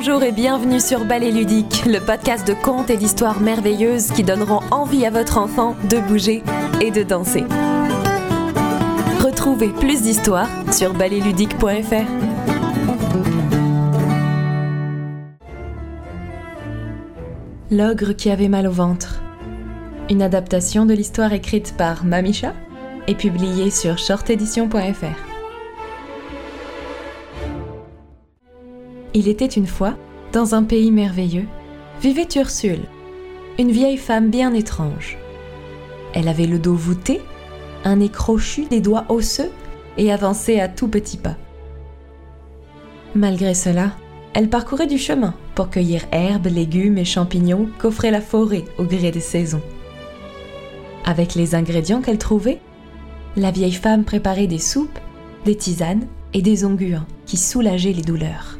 Bonjour et bienvenue sur Ballet Ludique, le podcast de contes et d'histoires merveilleuses qui donneront envie à votre enfant de bouger et de danser. Retrouvez plus d'histoires sur balletludique.fr. L'ogre qui avait mal au ventre. Une adaptation de l'histoire écrite par Mamicha et publiée sur shortedition.fr. Il était une fois, dans un pays merveilleux, vivait Ursule, une vieille femme bien étrange. Elle avait le dos voûté, un nez crochu, des doigts osseux et avançait à tout petits pas. Malgré cela, elle parcourait du chemin pour cueillir herbes, légumes et champignons qu'offrait la forêt au gré des saisons. Avec les ingrédients qu'elle trouvait, la vieille femme préparait des soupes, des tisanes et des onguents qui soulageaient les douleurs.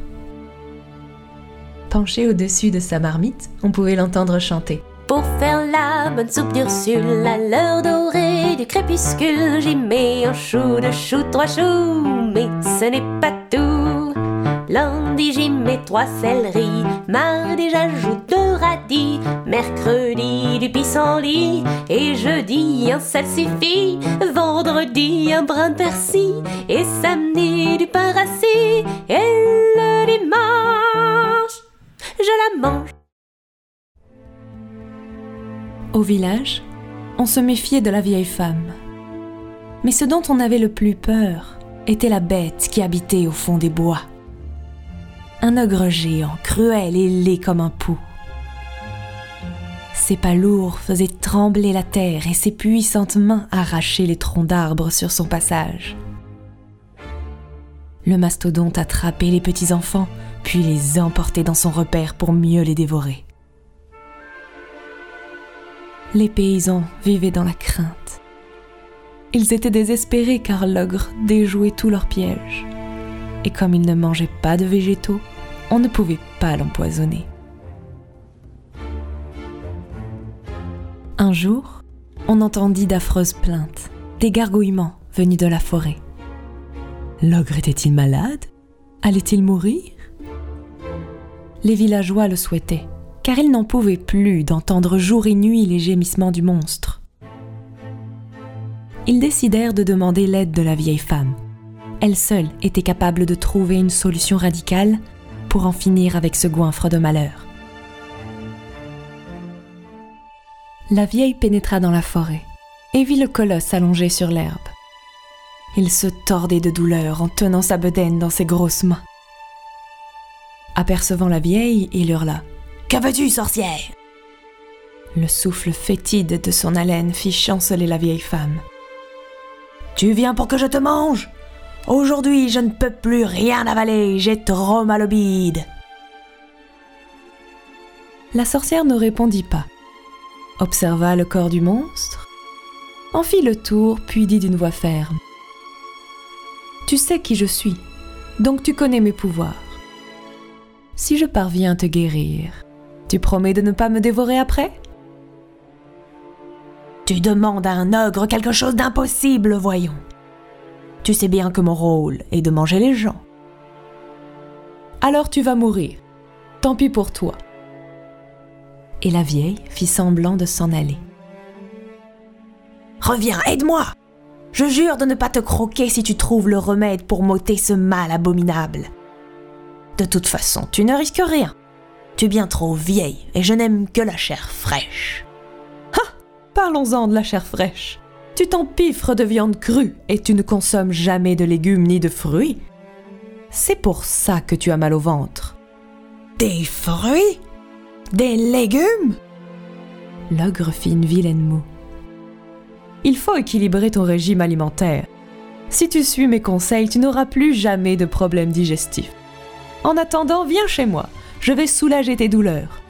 Penchée au-dessus de sa marmite, on pouvait l'entendre chanter. Pour faire la bonne soupe d'Ursule, à l'heure dorée du crépuscule, j'y mets un chou, de chou, trois choux, mais ce n'est pas tout. Lundi, j'y mets trois céleris, mardi, j'ajoute deux radis, mercredi, du pissenlit, et jeudi, un salsifis, vendredi, un brin de persil, et samedi, du pain rassis, et le dimanche, je la mange. Au village, on se méfiait de la vieille femme. Mais ce dont on avait le plus peur était la bête qui habitait au fond des bois. Un ogre géant, cruel et laid comme un pou. Ses pas lourds faisaient trembler la terre et ses puissantes mains arrachaient les troncs d'arbres sur son passage. Le mastodonte attrapait les petits enfants, puis les emportait dans son repère pour mieux les dévorer. Les paysans vivaient dans la crainte. Ils étaient désespérés car l'ogre déjouait tous leurs pièges. Et comme il ne mangeait pas de végétaux, on ne pouvait pas l'empoisonner. Un jour, on entendit d'affreuses plaintes, des gargouillements venus de la forêt. L'ogre était-il malade? Allait-il mourir? Les villageois le souhaitaient car ils n'en pouvaient plus d'entendre jour et nuit les gémissements du monstre. Ils décidèrent de demander l'aide de la vieille femme. Elle seule était capable de trouver une solution radicale pour en finir avec ce goinfre de malheur. La vieille pénétra dans la forêt et vit le colosse allongé sur l'herbe. Il se tordait de douleur en tenant sa bedaine dans ses grosses mains. Apercevant la vieille, il hurla que veux-tu, sorcière? Le souffle fétide de son haleine fit chanceler la vieille femme. Tu viens pour que je te mange? Aujourd'hui, je ne peux plus rien avaler, j'ai trop mal au bide. La sorcière ne répondit pas, observa le corps du monstre, en fit le tour, puis dit d'une voix ferme Tu sais qui je suis, donc tu connais mes pouvoirs. Si je parviens à te guérir, tu promets de ne pas me dévorer après? Tu demandes à un ogre quelque chose d'impossible, voyons. Tu sais bien que mon rôle est de manger les gens. Alors tu vas mourir. Tant pis pour toi. Et la vieille fit semblant de s'en aller. Reviens, aide-moi Je jure de ne pas te croquer si tu trouves le remède pour m'ôter ce mal abominable. De toute façon, tu ne risques rien. Tu es bien trop vieille et je n'aime que la chair fraîche. Ah Parlons-en de la chair fraîche. Tu t'empiffres de viande crue et tu ne consommes jamais de légumes ni de fruits. C'est pour ça que tu as mal au ventre. Des fruits? Des légumes? L'ogre fit une vilaine moue. Il faut équilibrer ton régime alimentaire. Si tu suis mes conseils, tu n'auras plus jamais de problèmes digestifs. En attendant, viens chez moi je vais soulager tes douleurs.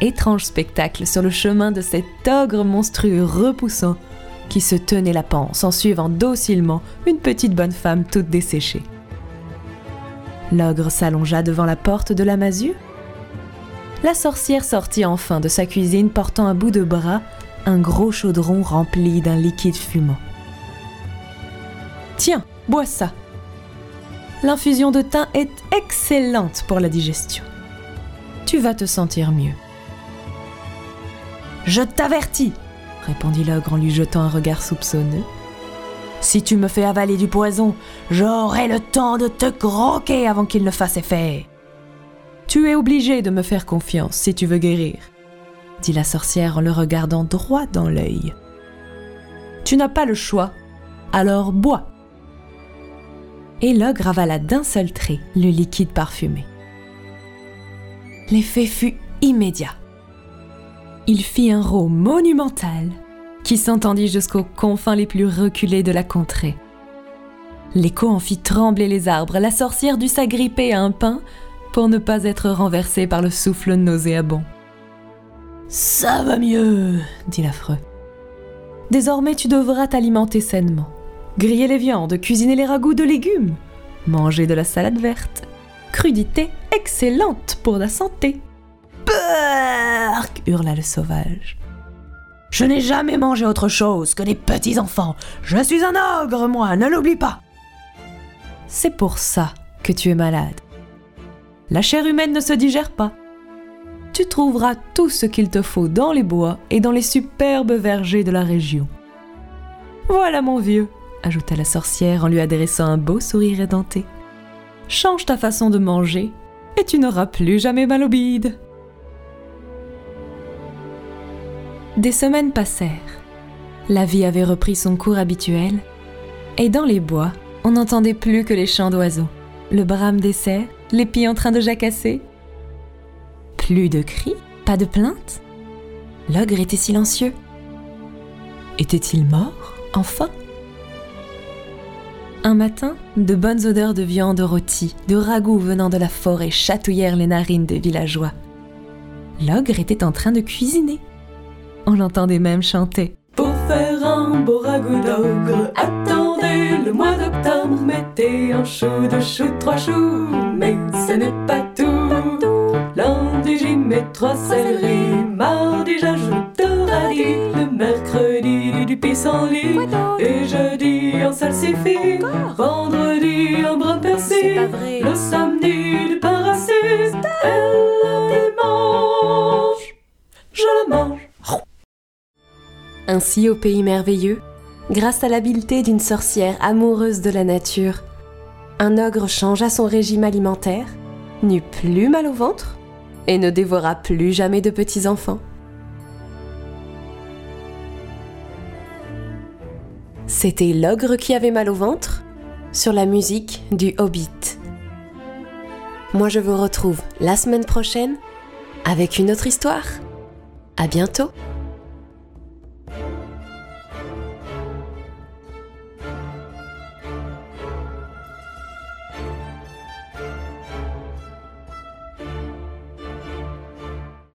Étrange spectacle sur le chemin de cet ogre monstrueux repoussant qui se tenait la panse en suivant docilement une petite bonne femme toute desséchée. L'ogre s'allongea devant la porte de la masure. La sorcière sortit enfin de sa cuisine portant à bout de bras un gros chaudron rempli d'un liquide fumant. Tiens, bois ça. L'infusion de thym est excellente pour la digestion. Tu vas te sentir mieux. Je t'avertis, répondit l'ogre en lui jetant un regard soupçonneux. Si tu me fais avaler du poison, j'aurai le temps de te croquer avant qu'il ne fasse effet. Tu es obligé de me faire confiance si tu veux guérir, dit la sorcière en le regardant droit dans l'œil. Tu n'as pas le choix, alors bois. Et l'ogre avala d'un seul trait le liquide parfumé. L'effet fut immédiat. Il fit un rot monumental qui s'entendit jusqu'aux confins les plus reculés de la contrée. L'écho en fit trembler les arbres, la sorcière dut s'agripper à un pin pour ne pas être renversée par le souffle nauséabond. Ça va mieux, dit l'affreux. Désormais tu devras t'alimenter sainement. Griller les viandes, cuisiner les ragoûts de légumes, manger de la salade verte. Crudité excellente pour la santé. Burk hurla le sauvage. Je n'ai jamais mangé autre chose que des petits enfants. Je suis un ogre, moi, ne l'oublie pas. C'est pour ça que tu es malade. La chair humaine ne se digère pas. Tu trouveras tout ce qu'il te faut dans les bois et dans les superbes vergers de la région. Voilà mon vieux, ajouta la sorcière en lui adressant un beau sourire édenté. Change ta façon de manger et tu n'auras plus jamais mal au bide. Des semaines passèrent. La vie avait repris son cours habituel, et dans les bois, on n'entendait plus que les chants d'oiseaux, le brame des cerfs, les pieds en train de jacasser. Plus de cris, pas de plaintes. L'ogre était silencieux. Était-il mort, enfin? Un matin, de bonnes odeurs de viande rôtie, de ragoût venant de la forêt chatouillèrent les narines des villageois. L'ogre était en train de cuisiner. On l'entendait même chanter. Pour faire un beau ragoût d'ogre, attendez le mois d'octobre, mettez un chou, deux choux, trois choux, mais ce n'est pas tout. Lundi j'y mets trois céleris, mardi j'ajoute deux radis, le mercredi du pissenlit, et jeudi un salsifis, Ainsi, au pays merveilleux, grâce à l'habileté d'une sorcière amoureuse de la nature, un ogre changea son régime alimentaire, n'eut plus mal au ventre et ne dévora plus jamais de petits-enfants. C'était l'ogre qui avait mal au ventre sur la musique du Hobbit. Moi je vous retrouve la semaine prochaine avec une autre histoire. À bientôt!